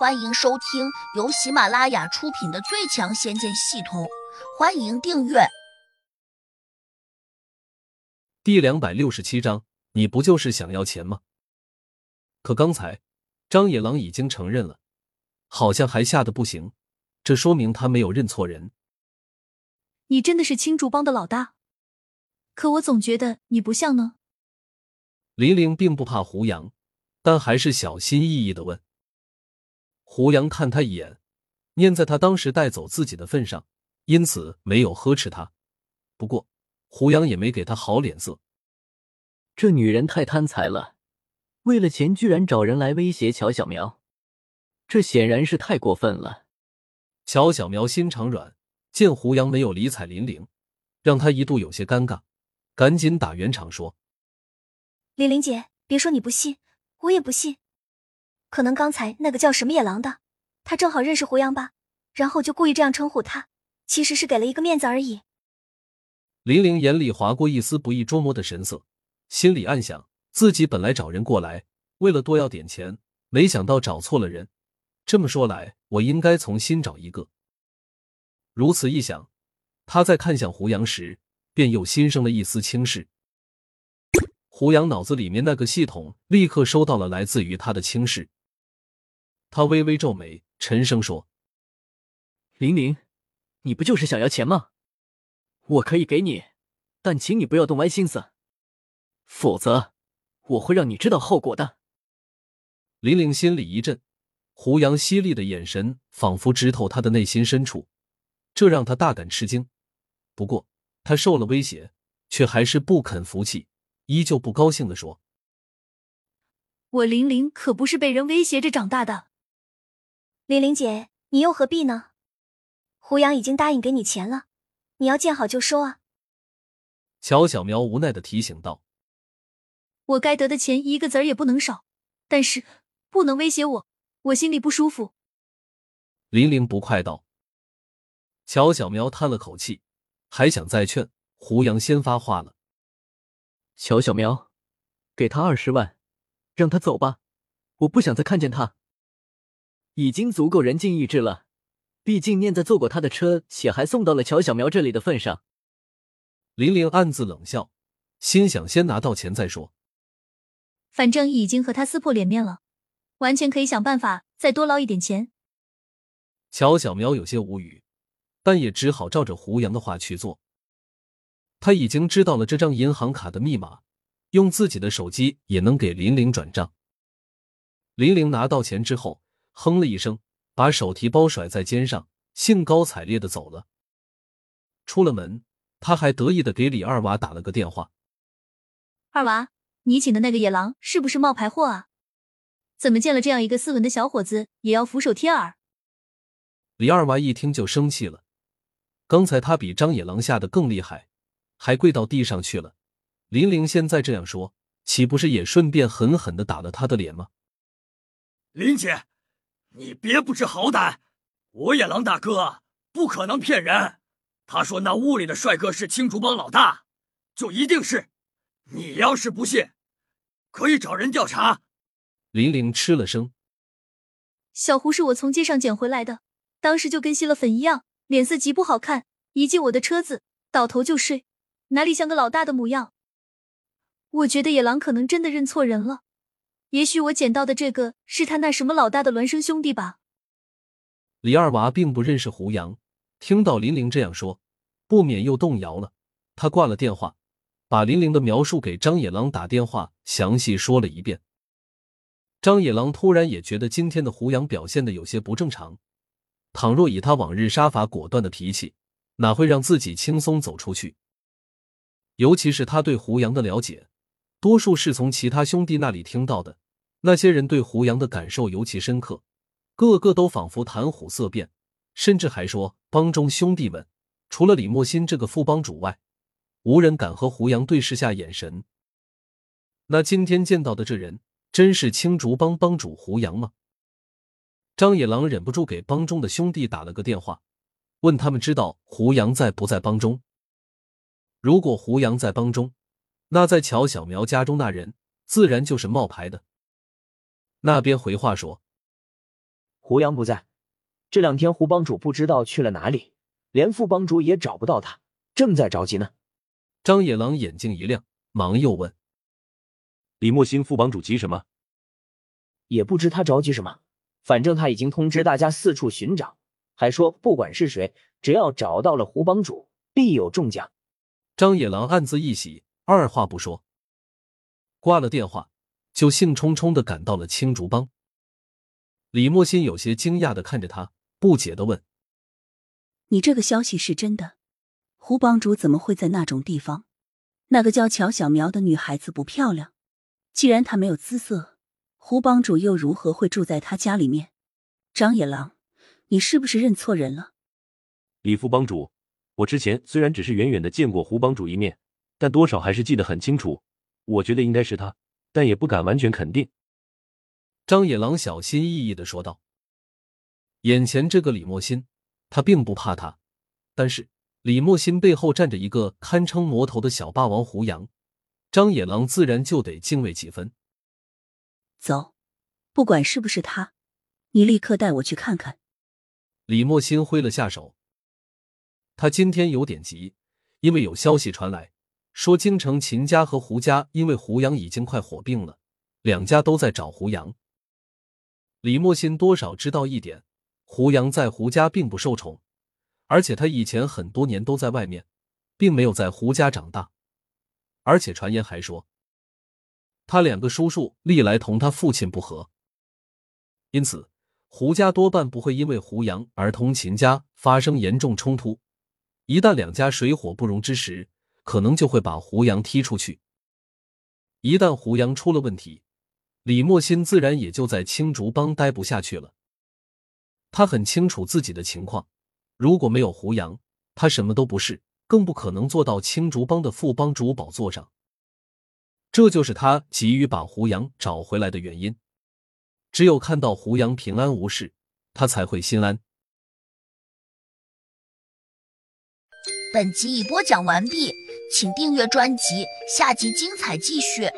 欢迎收听由喜马拉雅出品的《最强仙剑系统》，欢迎订阅。第两百六十七章，你不就是想要钱吗？可刚才张野狼已经承认了，好像还吓得不行，这说明他没有认错人。你真的是青竹帮的老大？可我总觉得你不像呢。林玲并不怕胡杨，但还是小心翼翼的问。胡杨看他一眼，念在他当时带走自己的份上，因此没有呵斥他。不过，胡杨也没给他好脸色。这女人太贪财了，为了钱居然找人来威胁乔小苗，这显然是太过分了。乔小苗心肠软，见胡杨没有理睬林玲，让他一度有些尴尬，赶紧打圆场说：“林玲姐，别说你不信，我也不信。”可能刚才那个叫什么野狼的，他正好认识胡杨吧，然后就故意这样称呼他，其实是给了一个面子而已。林玲眼里划过一丝不易捉摸的神色，心里暗想：自己本来找人过来，为了多要点钱，没想到找错了人。这么说来，我应该重新找一个。如此一想，他在看向胡杨时，便又心生了一丝轻视。胡杨脑子里面那个系统立刻收到了来自于他的轻视。他微微皱眉，沉声说：“玲玲，你不就是想要钱吗？我可以给你，但请你不要动歪心思，否则我会让你知道后果的。”玲玲心里一震，胡杨犀利的眼神仿佛直透他的内心深处，这让他大感吃惊。不过他受了威胁，却还是不肯服气，依旧不高兴的说：“我玲玲可不是被人威胁着长大的。”玲玲姐，你又何必呢？胡杨已经答应给你钱了，你要见好就收啊。乔小苗无奈的提醒道：“我该得的钱一个子儿也不能少，但是不能威胁我，我心里不舒服。”林玲不快道。乔小苗叹了口气，还想再劝胡杨，先发话了：“乔小苗，给他二十万，让他走吧，我不想再看见他。”已经足够人尽意志了，毕竟念在坐过他的车且还送到了乔小苗这里的份上。林玲暗自冷笑，心想先拿到钱再说。反正已经和他撕破脸面了，完全可以想办法再多捞一点钱。乔小苗有些无语，但也只好照着胡杨的话去做。他已经知道了这张银行卡的密码，用自己的手机也能给林玲转账。林玲拿到钱之后。哼了一声，把手提包甩在肩上，兴高采烈的走了。出了门，他还得意的给李二娃打了个电话：“二娃，你请的那个野狼是不是冒牌货啊？怎么见了这样一个斯文的小伙子也要俯首帖耳？”李二娃一听就生气了，刚才他比张野狼吓得更厉害，还跪到地上去了。林玲现在这样说，岂不是也顺便狠狠的打了他的脸吗？林姐。你别不知好歹！我野狼大哥不可能骗人。他说那屋里的帅哥是青竹帮老大，就一定是。你要是不信，可以找人调查。林玲吃了声。小胡是我从街上捡回来的，当时就跟吸了粉一样，脸色极不好看。一进我的车子，倒头就睡，哪里像个老大的模样？我觉得野狼可能真的认错人了。也许我捡到的这个是他那什么老大的孪生兄弟吧。李二娃并不认识胡杨，听到林玲这样说，不免又动摇了。他挂了电话，把林玲的描述给张野狼打电话，详细说了一遍。张野狼突然也觉得今天的胡杨表现的有些不正常。倘若以他往日杀伐果断的脾气，哪会让自己轻松走出去？尤其是他对胡杨的了解，多数是从其他兄弟那里听到的。那些人对胡杨的感受尤其深刻，个个都仿佛谈虎色变，甚至还说帮中兄弟们除了李莫新这个副帮主外，无人敢和胡杨对视下眼神。那今天见到的这人，真是青竹帮帮主胡杨吗？张野狼忍不住给帮中的兄弟打了个电话，问他们知道胡杨在不在帮中。如果胡杨在帮中，那在乔小苗家中那人自然就是冒牌的。那边回话说：“胡杨不在，这两天胡帮主不知道去了哪里，连副帮主也找不到他，正在着急呢。张野狼眼睛一亮，忙又问：“李莫心副帮主急什么？也不知他着急什么，反正他已经通知大家四处寻找，还说不管是谁，只要找到了胡帮主，必有重奖。”张野狼暗自一喜，二话不说，挂了电话，就兴冲冲的赶到了青竹帮。李莫心有些惊讶的看着他，不解的问：“你这个消息是真的？胡帮主怎么会在那种地方？那个叫乔小苗的女孩子不漂亮，既然她没有姿色，胡帮主又如何会住在她家里面？张野狼，你是不是认错人了？”李副帮主，我之前虽然只是远远的见过胡帮主一面，但多少还是记得很清楚。我觉得应该是他，但也不敢完全肯定。张野狼小心翼翼的说道：“眼前这个李莫心，他并不怕他，但是李莫心背后站着一个堪称魔头的小霸王胡杨，张野狼自然就得敬畏几分。走，不管是不是他，你立刻带我去看看。”李莫心挥了下手，他今天有点急，因为有消息传来，说京城秦家和胡家因为胡杨已经快火并了，两家都在找胡杨。李莫心多少知道一点，胡杨在胡家并不受宠，而且他以前很多年都在外面，并没有在胡家长大。而且传言还说，他两个叔叔历来同他父亲不和，因此胡家多半不会因为胡杨而同秦家发生严重冲突。一旦两家水火不容之时，可能就会把胡杨踢出去。一旦胡杨出了问题，李莫心自然也就在青竹帮待不下去了。他很清楚自己的情况，如果没有胡杨，他什么都不是，更不可能坐到青竹帮的副帮主宝座上。这就是他急于把胡杨找回来的原因。只有看到胡杨平安无事，他才会心安。本集已播讲完毕，请订阅专辑，下集精彩继续。